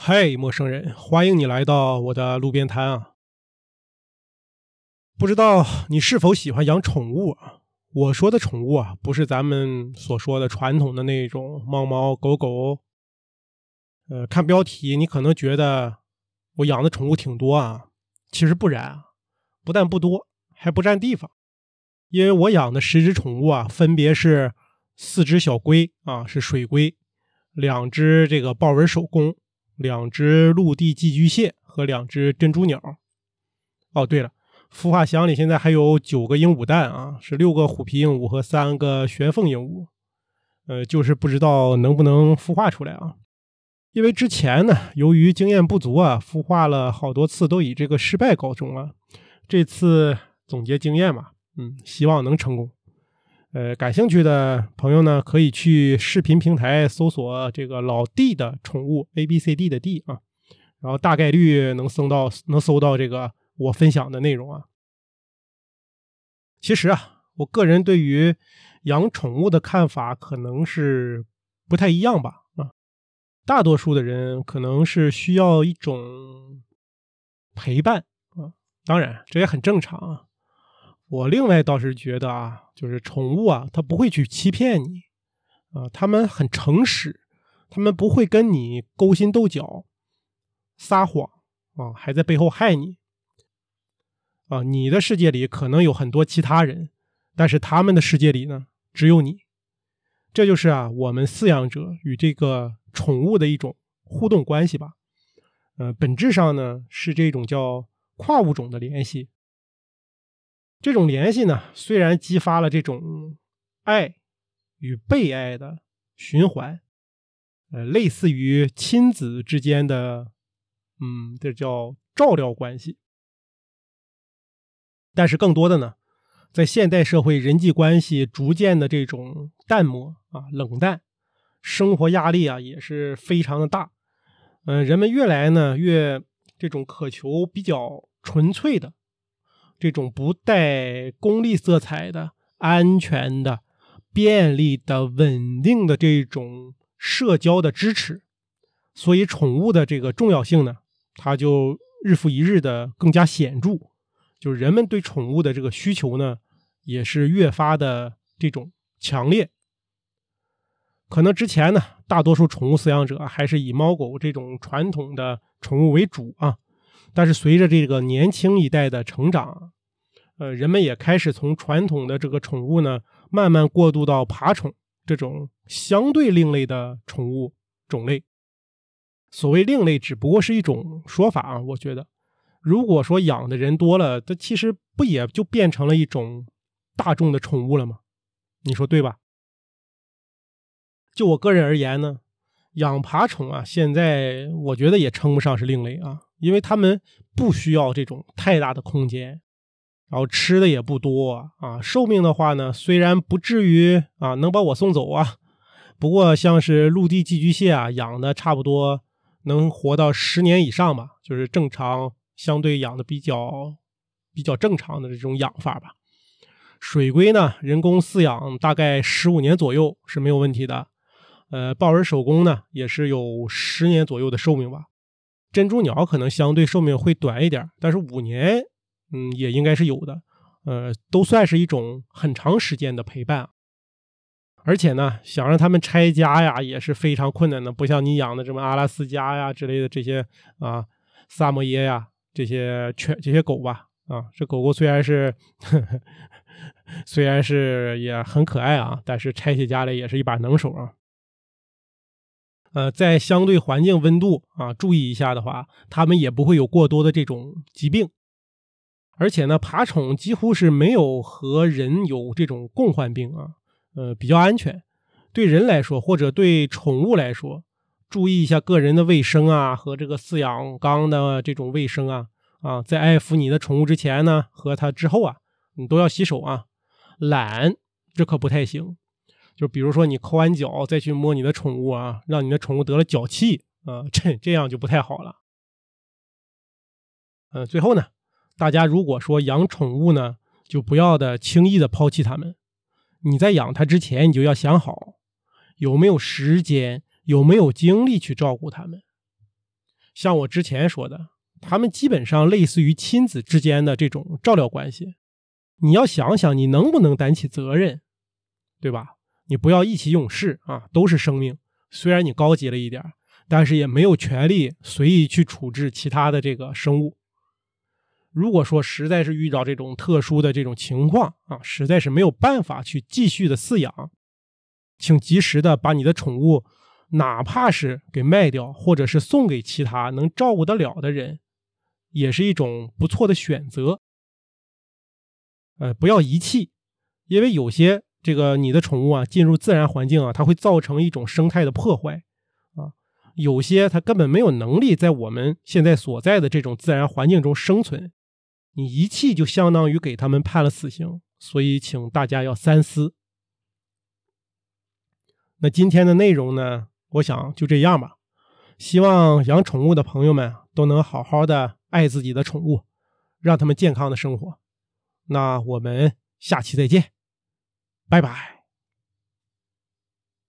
嗨，陌生人，欢迎你来到我的路边摊啊！不知道你是否喜欢养宠物啊？我说的宠物啊，不是咱们所说的传统的那种猫猫狗狗。呃，看标题你可能觉得我养的宠物挺多啊，其实不然啊，不但不多，还不占地方。因为我养的十只宠物啊，分别是四只小龟啊，是水龟；两只这个豹纹手工。两只陆地寄居蟹和两只珍珠鸟。哦，对了，孵化箱里现在还有九个鹦鹉蛋啊，是六个虎皮鹦鹉和三个玄凤鹦鹉。呃，就是不知道能不能孵化出来啊？因为之前呢，由于经验不足啊，孵化了好多次都以这个失败告终了。这次总结经验嘛，嗯，希望能成功。呃，感兴趣的朋友呢，可以去视频平台搜索这个老弟的宠物 A B C D 的 D 啊，然后大概率能搜到能搜到这个我分享的内容啊。其实啊，我个人对于养宠物的看法可能是不太一样吧啊，大多数的人可能是需要一种陪伴啊，当然这也很正常啊。我另外倒是觉得啊，就是宠物啊，它不会去欺骗你，啊，它们很诚实，它们不会跟你勾心斗角、撒谎啊，还在背后害你，啊，你的世界里可能有很多其他人，但是他们的世界里呢，只有你，这就是啊，我们饲养者与这个宠物的一种互动关系吧，呃，本质上呢是这种叫跨物种的联系。这种联系呢，虽然激发了这种爱与被爱的循环，呃，类似于亲子之间的，嗯，这叫照料关系。但是更多的呢，在现代社会人际关系逐渐的这种淡漠啊、冷淡，生活压力啊也是非常的大。嗯，人们越来呢越这种渴求比较纯粹的。这种不带功利色彩的、安全的、便利的、稳定的这种社交的支持，所以宠物的这个重要性呢，它就日复一日的更加显著。就是人们对宠物的这个需求呢，也是越发的这种强烈。可能之前呢，大多数宠物饲养者还是以猫狗这种传统的宠物为主啊。但是随着这个年轻一代的成长，呃，人们也开始从传统的这个宠物呢，慢慢过渡到爬宠这种相对另类的宠物种类。所谓另类，只不过是一种说法啊。我觉得，如果说养的人多了，它其实不也就变成了一种大众的宠物了吗？你说对吧？就我个人而言呢，养爬虫啊，现在我觉得也称不上是另类啊。因为他们不需要这种太大的空间，然后吃的也不多啊。寿命的话呢，虽然不至于啊能把我送走啊，不过像是陆地寄居蟹啊，养的差不多能活到十年以上吧，就是正常相对养的比较比较正常的这种养法吧。水龟呢，人工饲养大概十五年左右是没有问题的。呃，豹纹手工呢，也是有十年左右的寿命吧。珍珠鸟可能相对寿命会短一点，但是五年，嗯，也应该是有的，呃，都算是一种很长时间的陪伴。而且呢，想让它们拆家呀，也是非常困难的，不像你养的什么阿拉斯加呀之类的这些啊，萨摩耶呀这些犬、这些狗吧，啊，这狗狗虽然是，虽然是也很可爱啊，但是拆起家来也是一把能手啊。呃，在相对环境温度啊，注意一下的话，它们也不会有过多的这种疾病。而且呢，爬宠几乎是没有和人有这种共患病啊，呃，比较安全。对人来说，或者对宠物来说，注意一下个人的卫生啊，和这个饲养缸的这种卫生啊，啊，在爱抚你的宠物之前呢，和它之后啊，你都要洗手啊。懒，这可不太行。就比如说你抠完脚再去摸你的宠物啊，让你的宠物得了脚气啊，这这样就不太好了。嗯，最后呢，大家如果说养宠物呢，就不要的轻易的抛弃它们。你在养它之前，你就要想好有没有时间，有没有精力去照顾它们。像我之前说的，他们基本上类似于亲子之间的这种照料关系。你要想想，你能不能担起责任，对吧？你不要意气用事啊，都是生命。虽然你高级了一点，但是也没有权利随意去处置其他的这个生物。如果说实在是遇到这种特殊的这种情况啊，实在是没有办法去继续的饲养，请及时的把你的宠物，哪怕是给卖掉，或者是送给其他能照顾得了的人，也是一种不错的选择。呃，不要遗弃，因为有些这个你的宠物啊进入自然环境啊，它会造成一种生态的破坏啊。有些它根本没有能力在我们现在所在的这种自然环境中生存，你遗弃就相当于给他们判了死刑。所以，请大家要三思。那今天的内容呢，我想就这样吧。希望养宠物的朋友们都能好好的爱自己的宠物，让他们健康的生活。那我们下期再见，拜拜。